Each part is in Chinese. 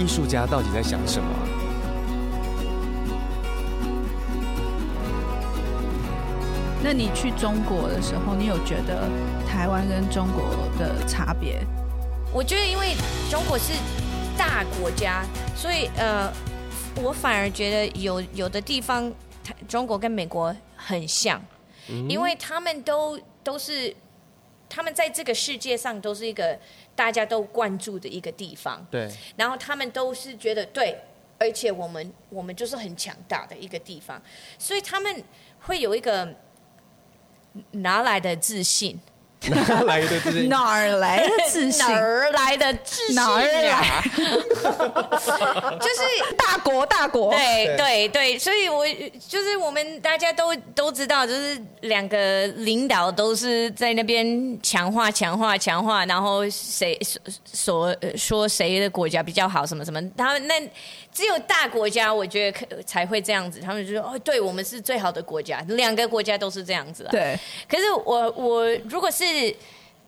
艺术家到底在想什么？那你去中国的时候，你有觉得台湾跟中国的差别？我觉得因为中国是。大国家，所以呃，我反而觉得有有的地方，中国跟美国很像，嗯、因为他们都都是，他们在这个世界上都是一个大家都关注的一个地方。对。然后他们都是觉得对，而且我们我们就是很强大的一个地方，所以他们会有一个拿来的自信？哪 来的自信？哪儿来的自信？哪儿来的自信？哪儿来？就是大国，大国。对对对，所以我就是我们大家都都知道，就是两个领导都是在那边强化、强化、强化，然后谁说说谁的国家比较好，什么什么，他们那。只有大国家，我觉得可才会这样子。他们就说：“哦，对我们是最好的国家。”两个国家都是这样子。对。可是我我如果是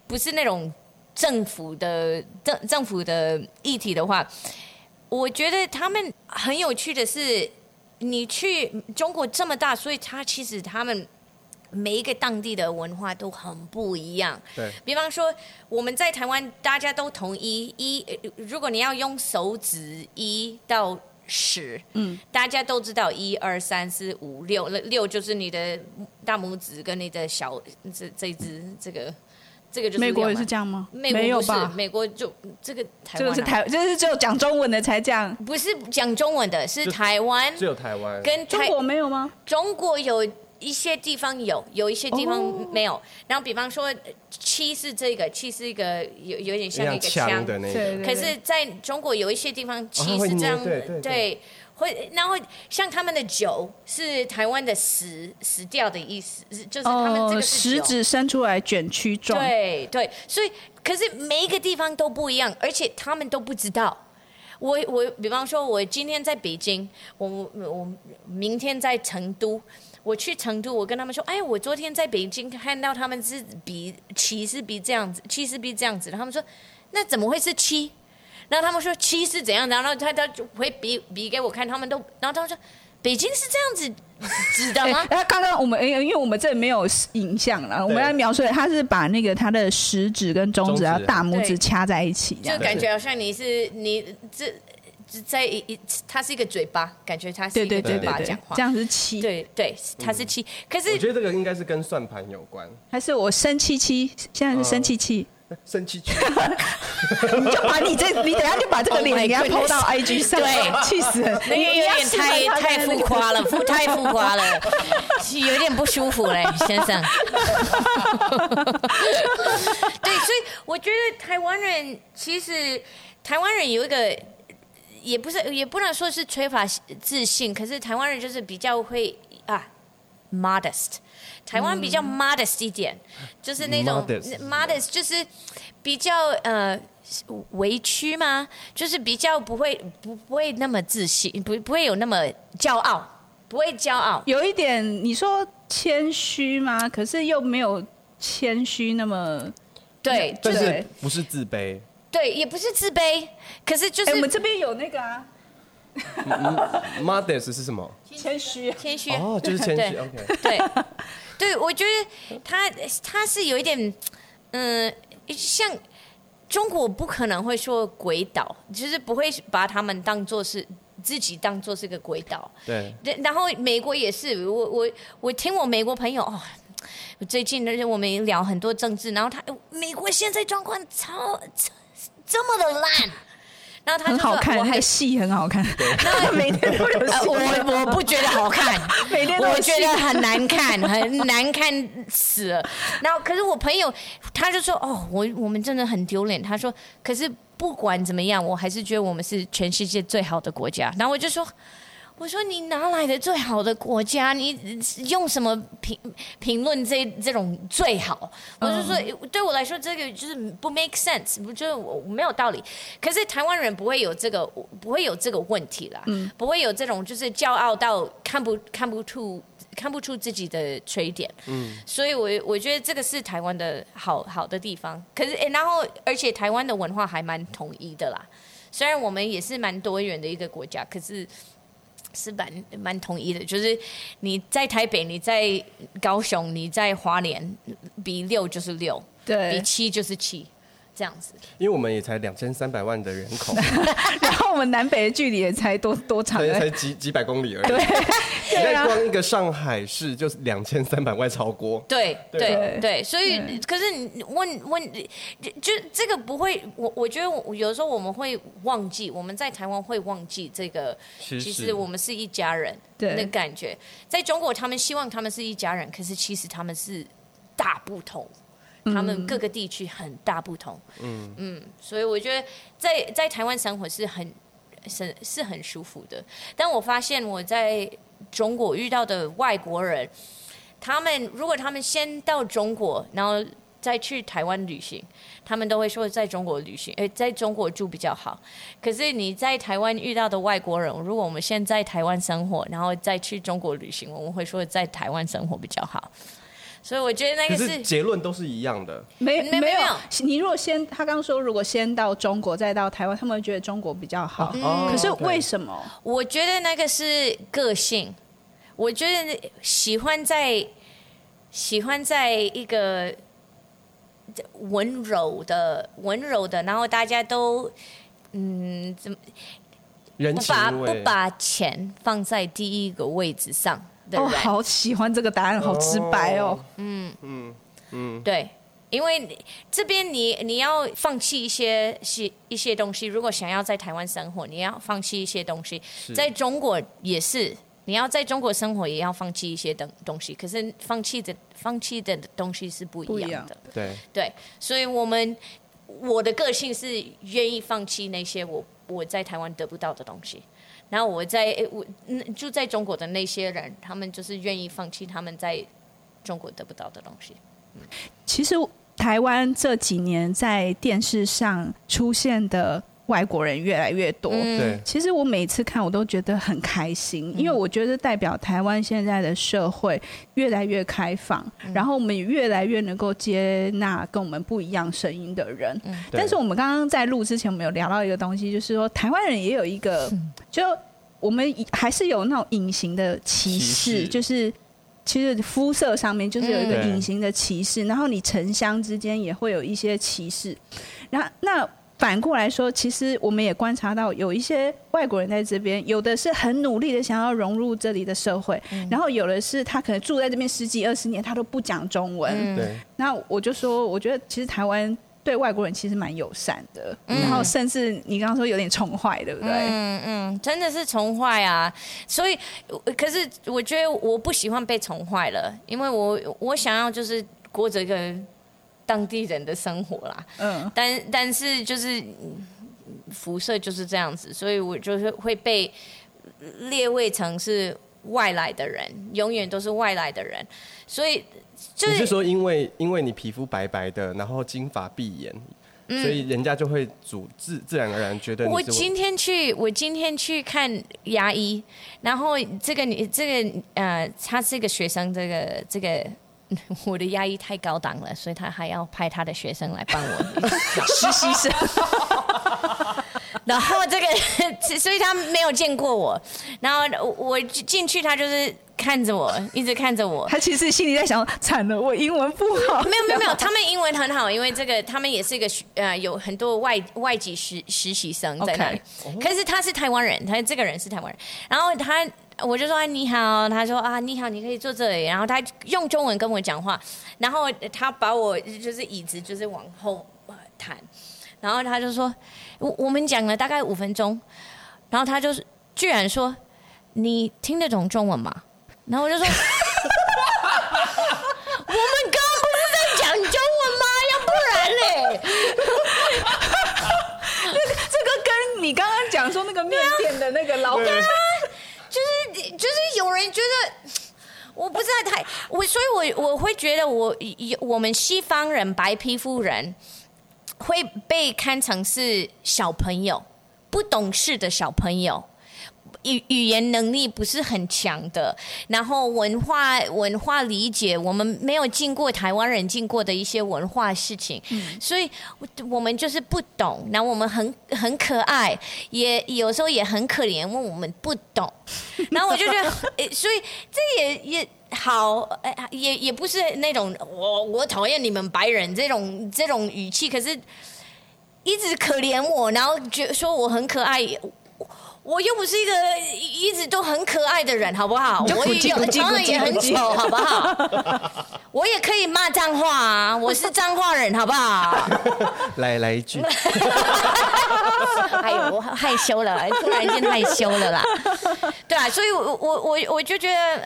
不是那种政府的政政府的议题的话，我觉得他们很有趣的是，你去中国这么大，所以他其实他们每一个当地的文化都很不一样。对。比方说，我们在台湾大家都统一一，如果你要用手指一到十，嗯，大家都知道一二三四五六，六就是你的大拇指跟你的小这这只这个这个就是。美国也是这样吗？美国不是，没有吧？美国就这个台湾、啊，这个是台，就是只有讲中文的才这样。不是讲中文的，是台湾，只有台湾跟台中国没有吗？中国有。一些地方有，有一些地方没有。Oh. 然后，比方说，七是这个，七是一个有有点像一个枪的那个。可是在中国有一些地方，七是这样，哦、对，对，对，对，会。然后像他们的九是台湾的十，死掉的意思，就是他们这个是食指伸出来卷曲状。对对，所以可是每一个地方都不一样，而且他们都不知道。我我比方说，我今天在北京，我我明天在成都。我去成都，我跟他们说，哎，我昨天在北京看到他们是比七是比这样子，七是比这样子的。他们说，那怎么会是七？然后他们说七是怎样？然后他他就会比比给我看，他们都，然后他们说，北京是这样子知道吗？哎，刚刚我们因为我们这里没有影像了，我们来描述，他是把那个他的食指跟中指然后大拇指掐在一起，就感觉好像你是你这。在一一，它是一个嘴巴，感觉它是一个嘴巴讲话，这样是七，对对，它是七。可是我觉得这个应该是跟算盘有关，还是我生气气？现在是生气气，生气气。你就把你这，你等下就把这个脸给他 po 到 IG 上，对，气死了，那个有点太太浮夸了，太浮夸了，有点不舒服嘞，先生。对，所以我觉得台湾人其实台湾人有一个。也不是，也不能说是缺乏自信，可是台湾人就是比较会啊，modest，台湾比较 modest 一点，嗯、就是那种 modest, modest 就是比较呃委屈吗？就是比较不会不不会那么自信，不不会有那么骄傲，不会骄傲，有一点你说谦虚吗？可是又没有谦虚那么对，就是不是自卑。对，也不是自卑，可是就是、欸、我们这边有那个啊。Modest 是什么？谦虚，谦虚。哦，就是谦虚。OK。对，对，我觉得他他是有一点，嗯，像中国不可能会说鬼岛，就是不会把他们当做是自己当做是个鬼岛。对。然后美国也是，我我我听我美国朋友哦。最近而且我们聊很多政治，然后他美国现在状况超超。这么的烂，然后他很好看，那个戏很好看。那每天都有 我我不觉得好看，每天我觉得很难看，很难看死了。然后可是我朋友他就说哦，我我们真的很丢脸。他说可是不管怎么样，我还是觉得我们是全世界最好的国家。然后我就说。我说你哪来的最好的国家？你用什么评评论这这种最好？我就说对我来说，这个就是不 make sense，不就是我没有道理。可是台湾人不会有这个，不会有这个问题啦，嗯，不会有这种就是骄傲到看不看不出看不出自己的缺点，嗯，所以我我觉得这个是台湾的好好的地方。可是然后而且台湾的文化还蛮统一的啦，虽然我们也是蛮多元的一个国家，可是。是蛮蛮统一的，就是你在台北，你在高雄，你在华联，比六就是六，对，比七就是七。这样子，因为我们也才两千三百万的人口，然后我们南北的距离也才多多长，才几几百公里而已。对，对啊，光一个上海市就是两千三百万超过。对对对，所以可是你问问，就这个不会，我我觉得有时候我们会忘记，我们在台湾会忘记这个，其实我们是一家人的感觉。在中国，他们希望他们是一家人，可是其实他们是大不同。他们各个地区很大不同，嗯嗯，所以我觉得在在台湾生活是很是是很舒服的。但我发现我在中国遇到的外国人，他们如果他们先到中国，然后再去台湾旅行，他们都会说在中国旅行，诶，在中国住比较好。可是你在台湾遇到的外国人，如果我们先在台湾生活，然后再去中国旅行，我们会说在台湾生活比较好。所以我觉得那个是，是结论都是一样的。没没没有，你如果先他刚刚说，如果先到中国再到台湾，他们会觉得中国比较好。嗯、可是为什么？我觉得那个是个性。我觉得喜欢在喜欢在一个温柔的温柔的，然后大家都嗯怎么不把不把钱放在第一个位置上。哦，好喜欢这个答案，好直白哦。嗯嗯嗯，对，因为这边你你要放弃一些些一些东西，如果想要在台湾生活，你要放弃一些东西。在中国也是，你要在中国生活，也要放弃一些东东西。可是放弃的放弃的东西是不一样的。对对，所以我们我的个性是愿意放弃那些我我在台湾得不到的东西。然后我在我住在中国的那些人，他们就是愿意放弃他们在中国得不到的东西。其实台湾这几年在电视上出现的外国人越来越多。对，其实我每次看我都觉得很开心，因为我觉得代表台湾现在的社会越来越开放，然后我们也越来越能够接纳跟我们不一样声音的人。但是我们刚刚在录之前，我们有聊到一个东西，就是说台湾人也有一个就。我们还是有那种隐形的歧视，就是其实肤色上面就是有一个隐形的歧视，然后你城乡之间也会有一些歧视。然后那反过来说，其实我们也观察到有一些外国人在这边，有的是很努力的想要融入这里的社会，然后有的是他可能住在这边十几二十年，他都不讲中文。对。那我就说，我觉得其实台湾。对外国人其实蛮友善的，嗯、然后甚至你刚刚说有点宠坏，对不对？嗯嗯，真的是宠坏啊！所以，可是我觉得我不喜欢被宠坏了，因为我我想要就是过着一个当地人的生活啦。嗯，但但是就是辐射就是这样子，所以我就是会被列位成是外来的人，永远都是外来的人，所以。你是说，因为因为你皮肤白白的，然后金发碧眼，嗯、所以人家就会主自自然而然觉得你。我今天去，我今天去看牙医，然后这个你这个呃，他是一个学生，这个这个 我的压抑太高档了，所以他还要派他的学生来帮我 实习生。然后这个，所以他没有见过我，然后我进去，他就是。看着我，一直看着我。他其实心里在想：惨了，我英文不好。没有没有没有，他们英文很好，因为这个他们也是一个呃，有很多外外籍实实习生在那里。Okay. 可是他是台湾人，他这个人是台湾人。然后他，我就说啊你好，他说啊你好，你可以坐这里。然后他用中文跟我讲话，然后他把我就是椅子就是往后弹。然后他就说，我我们讲了大概五分钟，然后他就是居然说，你听得懂中文吗？然后我就说，我们刚不是在讲中文吗？要不然嘞？这个跟你刚刚讲说那个面店的那个老板，你觉得。我不知道太我，所以我我会觉得我我们西方人白皮肤人会被看成是小朋友，不懂事的小朋友。语语言能力不是很强的，然后文化文化理解，我们没有经过台湾人经过的一些文化事情，嗯、所以我们就是不懂。然后我们很很可爱，也有时候也很可怜，因为我们不懂。然后我就觉得，所以这也也好，哎，也也不是那种我我讨厌你们白人这种这种语气，可是一直可怜我，然后觉得说我很可爱。我又不是一个一直都很可爱的人，好不好？我也有，长得也很丑，好不好？我也可以骂脏话啊！我是脏话人，好不好？来来一句。哎呦，我害羞了，突然间害羞了啦。对啊，所以我我我我就觉得。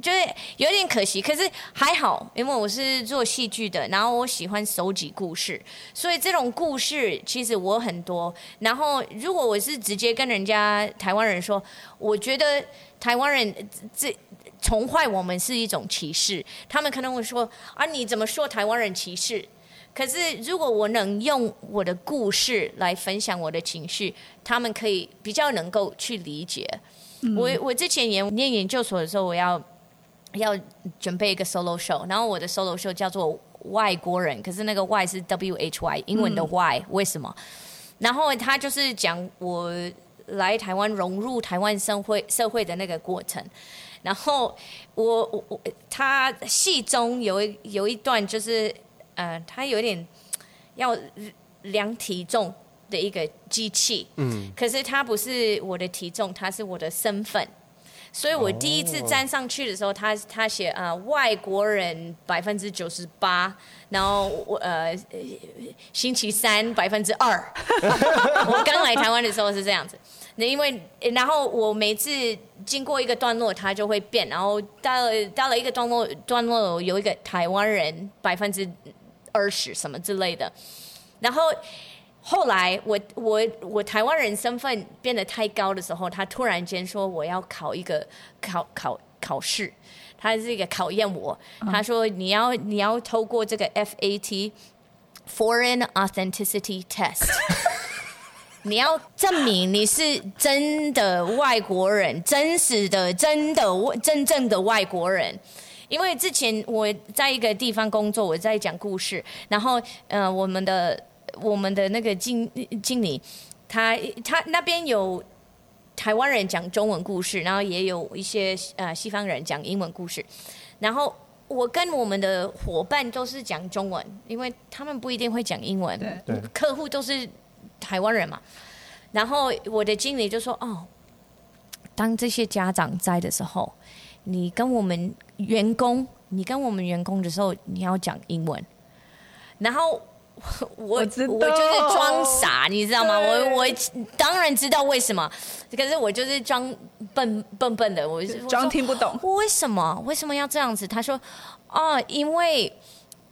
就是有点可惜，可是还好，因为我是做戏剧的，然后我喜欢收集故事，所以这种故事其实我很多。然后如果我是直接跟人家台湾人说，我觉得台湾人这宠坏我们是一种歧视，他们可能会说啊，你怎么说台湾人歧视？可是如果我能用我的故事来分享我的情绪，他们可以比较能够去理解。嗯、我我之前研念研究所的时候，我要。要准备一个 solo show，然后我的 solo show 叫做外国人，可是那个 Y 是 W H Y，英文的 Y，嗯，为什么？然后他就是讲我来台湾融入台湾社会社会的那个过程。然后我我我他戏中有一有一段就是呃，他有点要量体重的一个机器，嗯，可是他不是我的体重，他是我的身份。所以我第一次站上去的时候，他他写啊、呃、外国人百分之九十八，然后我呃星期三百分之二。我刚来台湾的时候是这样子，那因为然后我每次经过一个段落，它就会变，然后到了到了一个段落段落有一个台湾人百分之二十什么之类的，然后。后来我我我台湾人身份变得太高的时候，他突然间说我要考一个考考考试，他是一个考验我。他说你要你要透过这个 FAT Foreign Authenticity Test，你要证明你是真的外国人，真实的真的真正的外国人。因为之前我在一个地方工作，我在讲故事，然后呃我们的。我们的那个经经理，他他那边有台湾人讲中文故事，然后也有一些呃西方人讲英文故事。然后我跟我们的伙伴都是讲中文，因为他们不一定会讲英文。对，客户都是台湾人嘛。然后我的经理就说：“哦，当这些家长在的时候，你跟我们员工，你跟我们员工的时候，你要讲英文。”然后。我我，我就是装傻，你知道吗？我我当然知道为什么，可是我就是装笨笨笨的，我装听不懂。为什么？为什么要这样子？他说：“哦，因为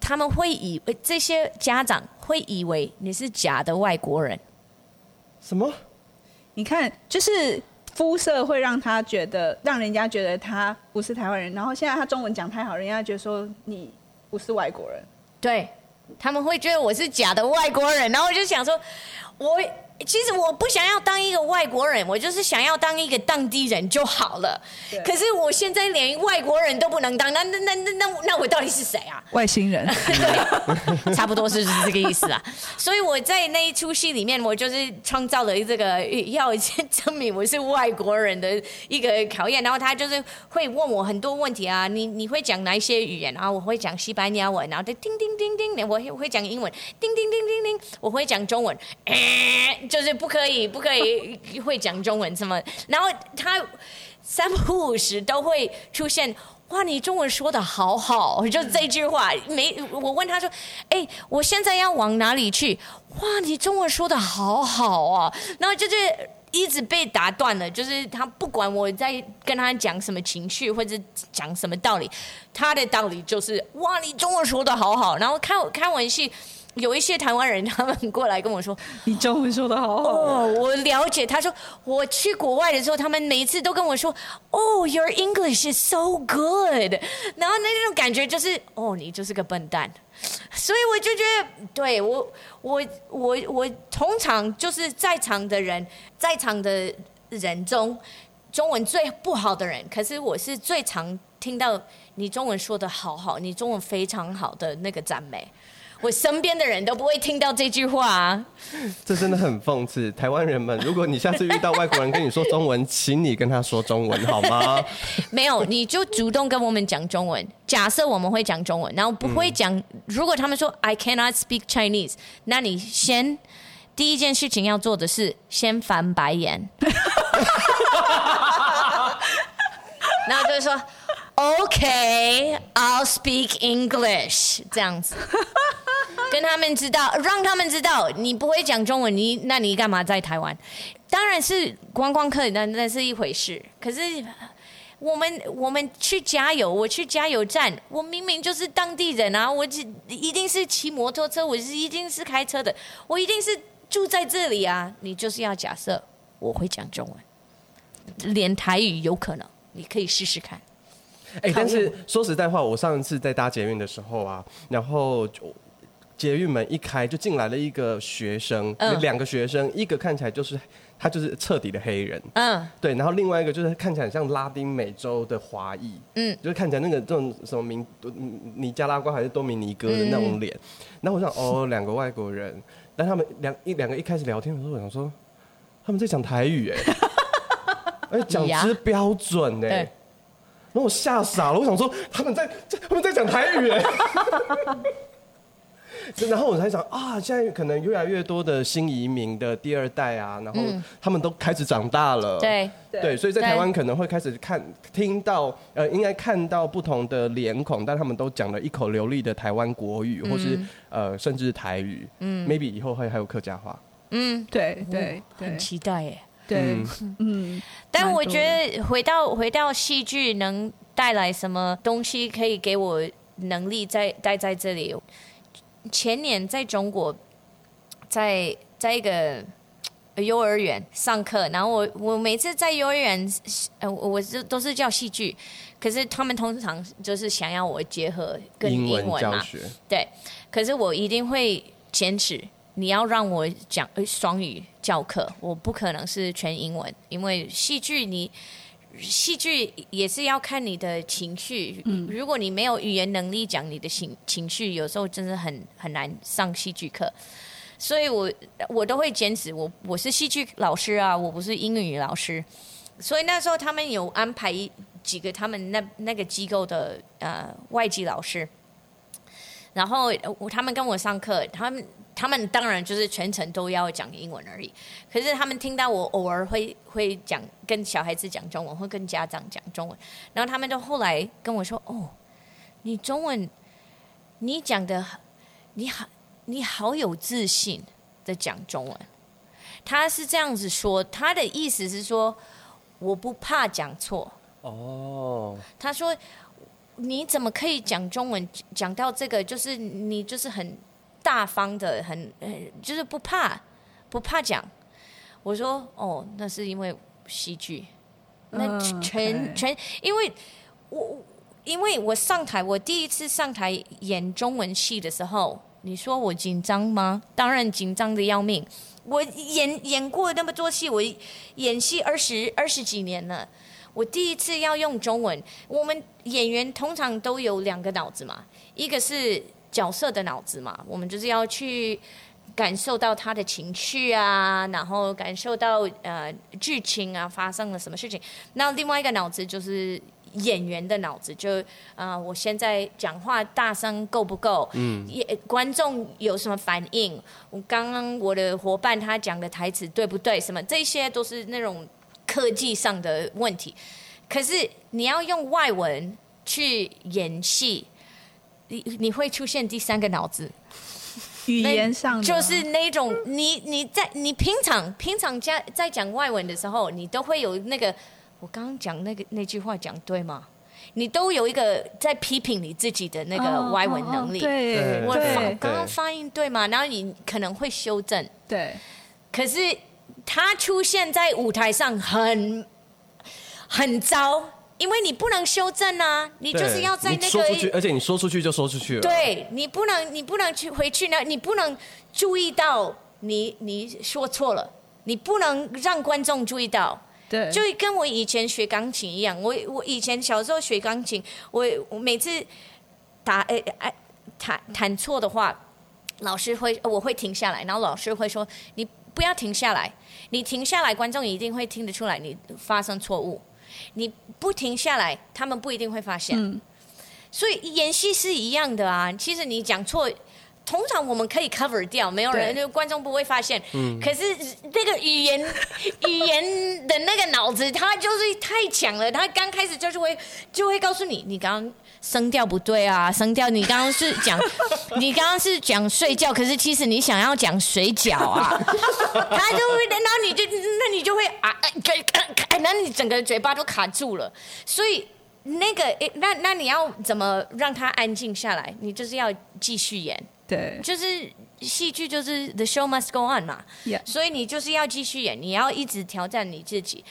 他们会以为这些家长会以为你是假的外国人。”什么？你看，就是肤色会让他觉得，让人家觉得他不是台湾人。然后现在他中文讲太好，人家觉得说你不是外国人。对。他们会觉得我是假的外国人，然后我就想说，我。其实我不想要当一个外国人，我就是想要当一个当地人就好了。可是我现在连外国人都不能当，那那那那那那我到底是谁啊？外星人。对，差不多是这个意思啊。所以我在那一出戏里面，我就是创造了这个要先证明我是外国人的一个考验。然后他就是会问我很多问题啊，你你会讲哪一些语言？然后我会讲西班牙文，然后就叮叮叮叮，我会会讲英文，叮叮叮叮叮，我会讲中文。就是不可以，不可以会讲中文什么，然后他三不五时都会出现哇，你中文说的好好，就这句话。没，我问他说，哎，我现在要往哪里去？哇，你中文说的好好啊，然后就是。一直被打断了，就是他不管我在跟他讲什么情绪或者讲什么道理，他的道理就是哇，你中文说的好好。然后开开玩笑，有一些台湾人他们过来跟我说，你中文说的好好。哦，我了解。他说我去国外的时候，他们每一次都跟我说，哦，Your English is so good。然后那种感觉就是，哦，你就是个笨蛋。所以我就觉得，对我，我，我，我通常就是在场的人，在场的人中，中文最不好的人，可是我是最常听到你中文说的好好，你中文非常好的那个赞美。我身边的人都不会听到这句话啊，这真的很讽刺。台湾人们，如果你下次遇到外国人跟你说中文，请你跟他说中文好吗？没有，你就主动跟我们讲中文。假设我们会讲中文，然后不会讲。嗯、如果他们说 I cannot speak Chinese，那你先第一件事情要做的是先翻白眼，然后就是说 OK，I'll speak English，这样子。跟他们知道，让他们知道你不会讲中文，你那你干嘛在台湾？当然是观光客，那那是一回事。可是我们我们去加油，我去加油站，我明明就是当地人啊，我一定是骑摩托车，我是一定是开车的，我一定是住在这里啊。你就是要假设我会讲中文，连台语有可能，你可以试试看。哎、但是说实在话，我上一次在搭捷运的时候啊，然后就。捷运门一开，就进来了一个学生，两、嗯、个学生，一个看起来就是他就是彻底的黑人，嗯，对，然后另外一个就是看起来像拉丁美洲的华裔，嗯，就是看起来那个这种什么名尼加拉瓜还是多米尼哥的那种脸，嗯、然后我想哦，两个外国人，但他们两一两个一开始聊天的时候，我想说他们在讲台语 哎，而且讲之标准哎，然后我吓傻了，我想说他们在他们在讲台语哎。然后我才想啊，现在可能越来越多的新移民的第二代啊，然后他们都开始长大了，对。对，所以在台湾可能会开始看听到呃，应该看到不同的脸孔，但他们都讲了一口流利的台湾国语，或是呃，甚至台语，嗯，maybe 以后会还有客家话，嗯，对对，很期待耶，对，嗯，但我觉得回到回到戏剧能带来什么东西，可以给我能力在待在这里。前年在中国，在在一个幼儿园上课，然后我我每次在幼儿园，呃，我是都是叫戏剧，可是他们通常就是想要我结合跟英文嘛，英文教学，对，可是我一定会坚持，你要让我讲双语教课，我不可能是全英文，因为戏剧你。戏剧也是要看你的情绪，如果你没有语言能力讲你的情情绪，有时候真的很很难上戏剧课。所以我我都会坚持，我我是戏剧老师啊，我不是英语老师。所以那时候他们有安排几个他们那那个机构的呃外籍老师，然后我他们跟我上课，他们。他们当然就是全程都要讲英文而已，可是他们听到我偶尔会会讲跟小孩子讲中文，会跟家长讲中文，然后他们就后来跟我说：“哦，你中文你讲的你好，你好有自信的讲中文。”他是这样子说，他的意思是说我不怕讲错。哦，他说你怎么可以讲中文讲到这个？就是你就是很。大方的很，就是不怕，不怕讲。我说哦，那是因为戏剧，那全全因为我因为我上台，我第一次上台演中文戏的时候，你说我紧张吗？当然紧张的要命。我演演过那么多戏，我演戏二十二十几年了，我第一次要用中文。我们演员通常都有两个脑子嘛，一个是。角色的脑子嘛，我们就是要去感受到他的情绪啊，然后感受到呃剧情啊发生了什么事情。那另外一个脑子就是演员的脑子，就啊、呃，我现在讲话大声够不够？嗯，也观众有什么反应？我刚刚我的伙伴他讲的台词对不对？什么这些都是那种科技上的问题。可是你要用外文去演戏，你你会出现第三个脑子，语言上就是那种你你在你平常平常在在讲外文的时候，你都会有那个我刚刚讲那个那句话讲对吗？你都有一个在批评你自己的那个外文能力，哦哦、对，我刚刚发音对吗？然后你可能会修正，对。可是他出现在舞台上很很糟，因为你不能修正啊，你就是要在那个，说出去，而且你说出去就说出去了，对，你不能，你不能去回去呢，你不能注意到你你说错了，你不能让观众注意到。对，就跟我以前学钢琴一样，我我以前小时候学钢琴，我我每次打哎哎弹弹错的话，老师会我会停下来，然后老师会说，你不要停下来，你停下来，观众一定会听得出来你发生错误，你不停下来，他们不一定会发现。嗯，所以演戏是一样的啊，其实你讲错。通常我们可以 cover 掉，没有人，就观众不会发现。嗯。可是那个语言 语言的那个脑子，他就是太强了。他刚开始就是会就会告诉你，你刚刚声调不对啊，声调你刚刚是讲 你刚刚是讲睡觉，可是其实你想要讲水饺啊。他就会，那你就那你就会啊，那你整个嘴巴都卡住了。所以那个，那那你要怎么让他安静下来？你就是要继续演。对，就是戏剧就是 the show must go on 嘛.所以你就是要继续演，你要一直挑战你自己，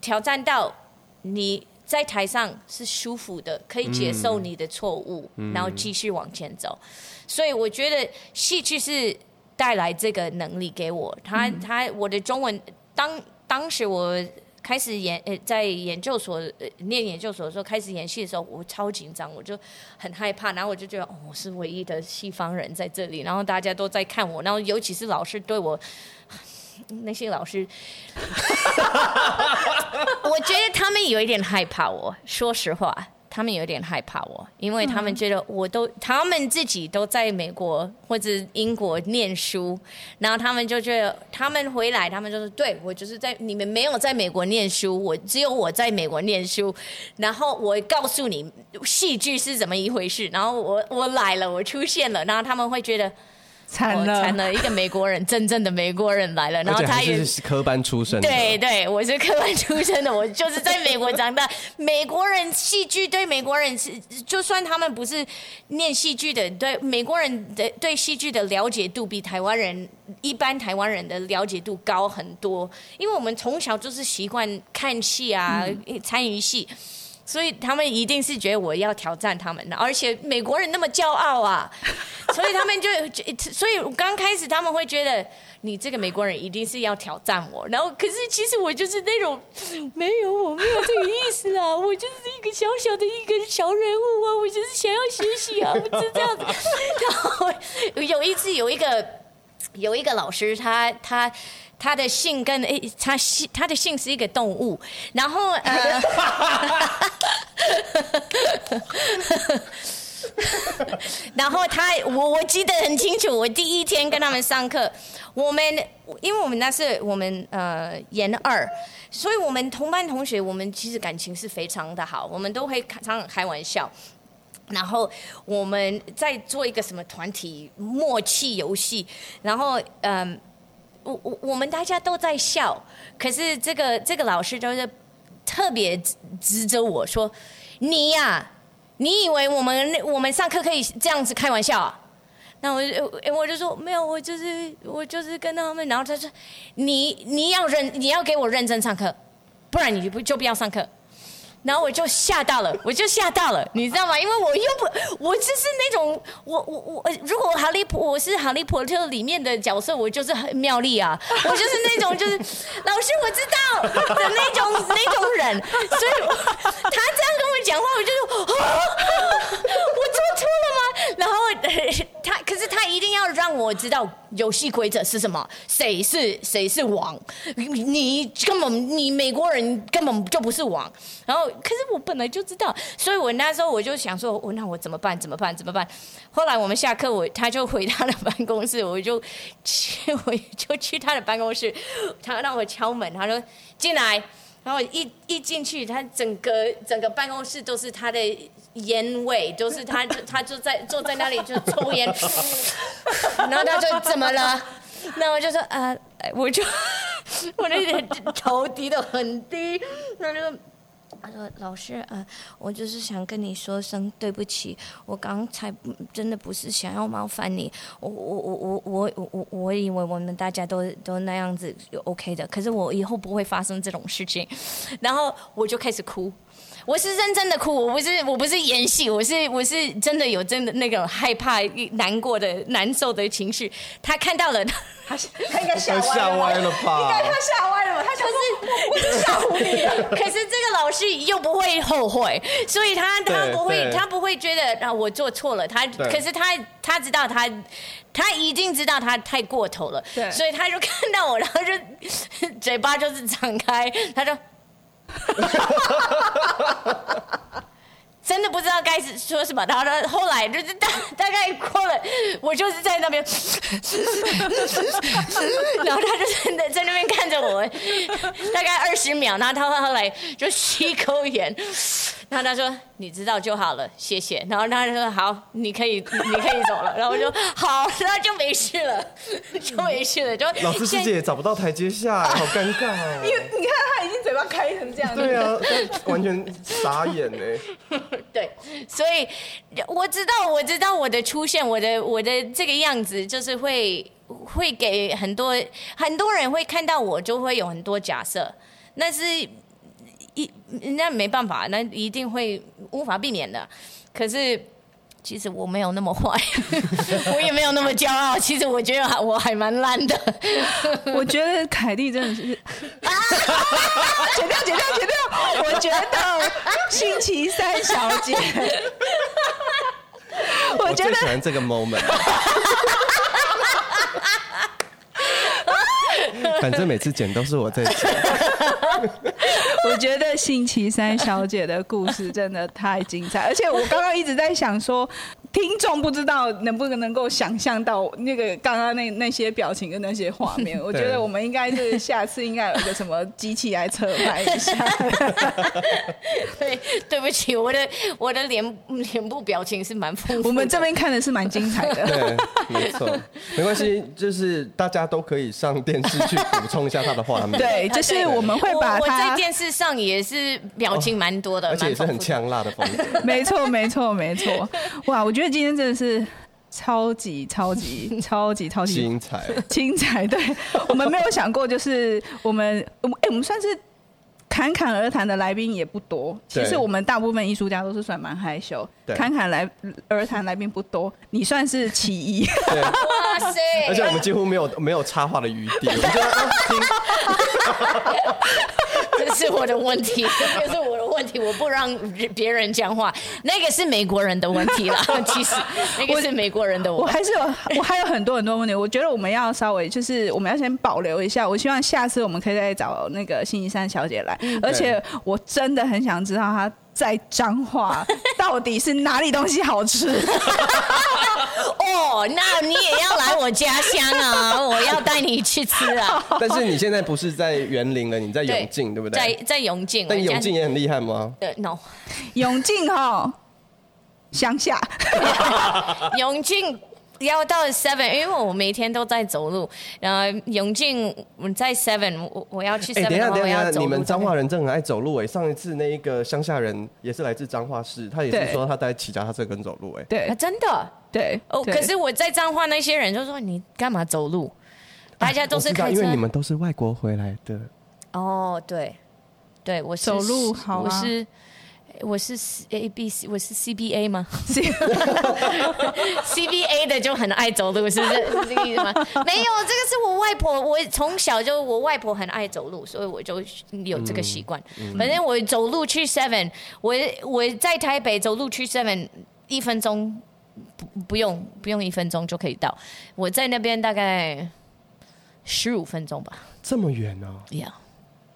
挑战到你在台上是舒服的，可以接受你的错误，嗯、然后继续往前走。所以我觉得戏剧是带来这个能力给我，他他我的中文当当时我。开始演呃，在研究所呃念研究所的时候，开始演戏的时候，我超紧张，我就很害怕，然后我就觉得哦，我是唯一的西方人在这里，然后大家都在看我，然后尤其是老师对我，那些老师，我觉得他们有一点害怕我，说实话。他们有点害怕我，因为他们觉得我都，他们自己都在美国或者英国念书，然后他们就觉得，他们回来，他们就说，对，我就是在你们没有在美国念书，我只有我在美国念书，然后我告诉你戏剧是怎么一回事，然后我我来了，我出现了，然后他们会觉得。惨了，惨了！一个美国人，真正的美国人来了，然后他也是科班出身的。对对，我是科班出身的，我就是在美国长大。美国人戏剧对美国人是，就算他们不是念戏剧的，对美国人的对戏剧的了解度比台湾人一般台湾人的了解度高很多，因为我们从小就是习惯看戏啊，嗯、参与戏。所以他们一定是觉得我要挑战他们的，而且美国人那么骄傲啊，所以他们就，所以刚开始他们会觉得你这个美国人一定是要挑战我，然后可是其实我就是那种没有，我没有这个意思啊，我就是一个小小的一个小人物啊，我就是想要学习啊，我就这样子。然后有一次有一个有一个老师他，他他。的姓跟诶，他姓他的姓是一个动物，然后呃，然后他我我记得很清楚，我第一天跟他们上课，我们因为我们那是我们呃研二，所以我们同班同学我们其实感情是非常的好，我们都会常常开玩笑，然后我们在做一个什么团体默契游戏，然后嗯。我我我们大家都在笑，可是这个这个老师就是特别指着我说：“你呀、你以为我们我们上课可以这样子开玩笑啊？”那我就我就说没有，我就是我就是跟他们，然后他说：“你你要认你要给我认真上课，不然你就不就不要上课。”然后我就吓到了，我就吓到了，你知道吗？因为我又不，我就是那种，我我我，如果哈利波我是哈利波特里面的角色，我就是很妙丽啊，我就是那种就是老师我知道的那种 那种人，所以他这样跟我讲话，我就说，我做错了吗？然后他可是他一定要我知道游戏规则是什么，谁是谁是王，你根本你美国人根本就不是王，然后。可是我本来就知道，所以我那时候我就想说，我那我怎么办？怎么办？怎么办？后来我们下课，我他就回他的办公室，我就去，我就去他的办公室，他让我敲门，他说进来，然后一一进去，他整个整个办公室都是他的烟味都是他，他就在坐在那里就抽烟，然后他就怎么了？那我就说，呃，我就我那点头低的很低，他就他说老师，呃，我就是想跟你说声对不起，我刚才真的不是想要麻烦你，我我我我我我我以为我们大家都都那样子就 OK 的，可是我以后不会发生这种事情，然后我就开始哭。我是认真的哭，我不是我不是演戏，我是我是真的有真的那个害怕、难过的、难受的情绪。他看到了，他他应该吓 歪了吧？应该他吓歪了吧？他就是我不是吓唬你，可是这个老师又不会后悔，所以他他不会他不会觉得啊我做错了，他可是他他知道他他一定知道他太过头了，所以他就看到我，然后就 嘴巴就是张开，他就。真的不知道该说什么，然后呢，后来就是大大概过了，我就是在那边，然后他就在那在那边看着我，大概二十秒，然后他后来就吸一口烟。然后他说：“你知道就好了，谢谢。”然后他就说：“好，你可以，你可以走了。”然后我就说：“好，那就没事了，就没事了。”就老师师姐也找不到台阶下，好尴尬哦。因为你看他已经嘴巴开成这样，对啊，完全傻眼呢。对，所以我知道，我知道我的出现，我的我的这个样子，就是会会给很多很多人会看到我，就会有很多假设，那是。一那没办法，那一定会无法避免的。可是其实我没有那么坏，我也没有那么骄傲。其实我觉得我还蛮烂的。我觉得凯蒂真的是，啊、剪掉剪掉剪掉。我觉得星期三小姐，我觉得我最喜欢这个 moment。反正每次剪都是我在剪。我觉得星期三小姐的故事真的太精彩，而且我刚刚一直在想说，听众不知道能不能够想象到那个刚刚那那些表情跟那些画面。我觉得我们应该是下次应该有一个什么机器来测拍一下。对，对不起，我的我的脸脸部表情是蛮丰富。我们这边看的是蛮精彩的。对，没错，没关系，就是大家都可以上电视去补充一下他的画面。对，就是我们会把他我在电视上也是表情蛮多的，而且也是很呛辣的风格。没错，没错，没错。哇，我觉得今天真的是超级超级 超级超级精彩，精彩。对，我们没有想过，就是我们，哎，我们算是。侃侃而谈的来宾也不多，其实我们大部分艺术家都是算蛮害羞，侃侃来而谈来宾不多，你算是其一。哇塞！而且我们几乎没有没有插话的余地，我们就听。这是我的问题，这是我的问题，我不让别人讲话，那个是美国人的问题啦。其实那个是美国人的问题，我还是有，我还有很多很多问题。我觉得我们要稍微就是我们要先保留一下。我希望下次我们可以再找那个星期三小姐来，而且我真的很想知道他在彰化到底是哪里东西好吃。哦，那你也要来我家乡啊！我要带你去吃啊！但是你现在不是在园林了，你在永靖，对不对？在在永靖。但永靖也很厉害吗？对，no。永靖哈，乡下。永靖要到 seven，因为我每天都在走路。然后永靖我在 seven，我我要去 seven。哎，等一下，等一下，你们彰化人真的很爱走路哎！上一次那一个乡下人也是来自彰化市，他也是说他在骑脚踏车跟走路哎。对，真的。对哦，可是我在彰化那些人就说，你干嘛走路？大家都是开车，因为你们都是外国回来的。哦，对，对我是走路好啊，我是我是 A B C，我是 C B A 吗？C B A 的就很爱走路，是不是？是这个意思吗？没有，这个是我外婆，我从小就我外婆很爱走路，所以我就有这个习惯。反正我走路去 Seven，我我在台北走路去 Seven 一分钟。不不用不用一分钟就可以到，我在那边大概十五分钟吧。这么远呢？呀，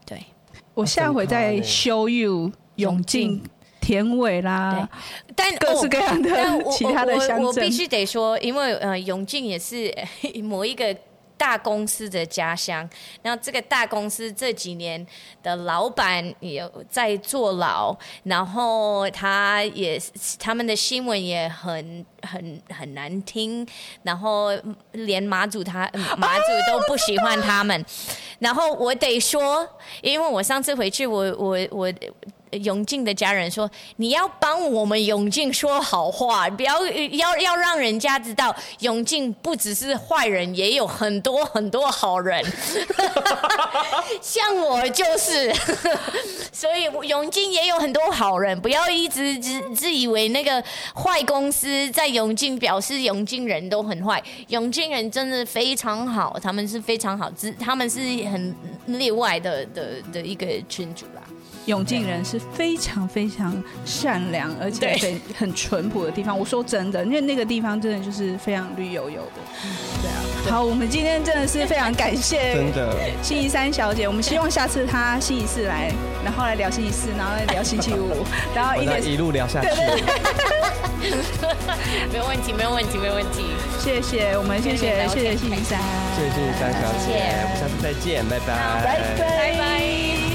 对，我下回再 show you 永靖田尾啦，但各式各样的其他的乡镇，我必须得说，因为呃永靖也是某一个大公司的家乡。然后这个大公司这几年的老板也在坐牢，然后他也他们的新闻也很很很难听，然后连马祖他马祖都不喜欢他们。然后我得说，因为我上次回去，我我我。永靖的家人说：“你要帮我们永靖说好话，不要要要让人家知道永靖不只是坏人，也有很多很多好人。像我就是，所以永靖也有很多好人。不要一直自自以为那个坏公司在永靖表示永靖人都很坏，永靖人真的非常好，他们是非常好，只他们是很例外的的的一个群组啦。”永靖人是非常非常善良，而且很很淳朴的地方。我说真的，因为那个地方真的就是非常绿油油的。对啊，好，我们今天真的是非常感谢真的星期三小姐。我们希望下次她星期四来，然后来聊星期四，然后来聊星期五，然后一点一路聊下去。没有问题，没有问题，没有问题。谢谢我们，谢谢谢谢星期三，谢谢星期三小姐，我们下次再见，拜拜，拜拜。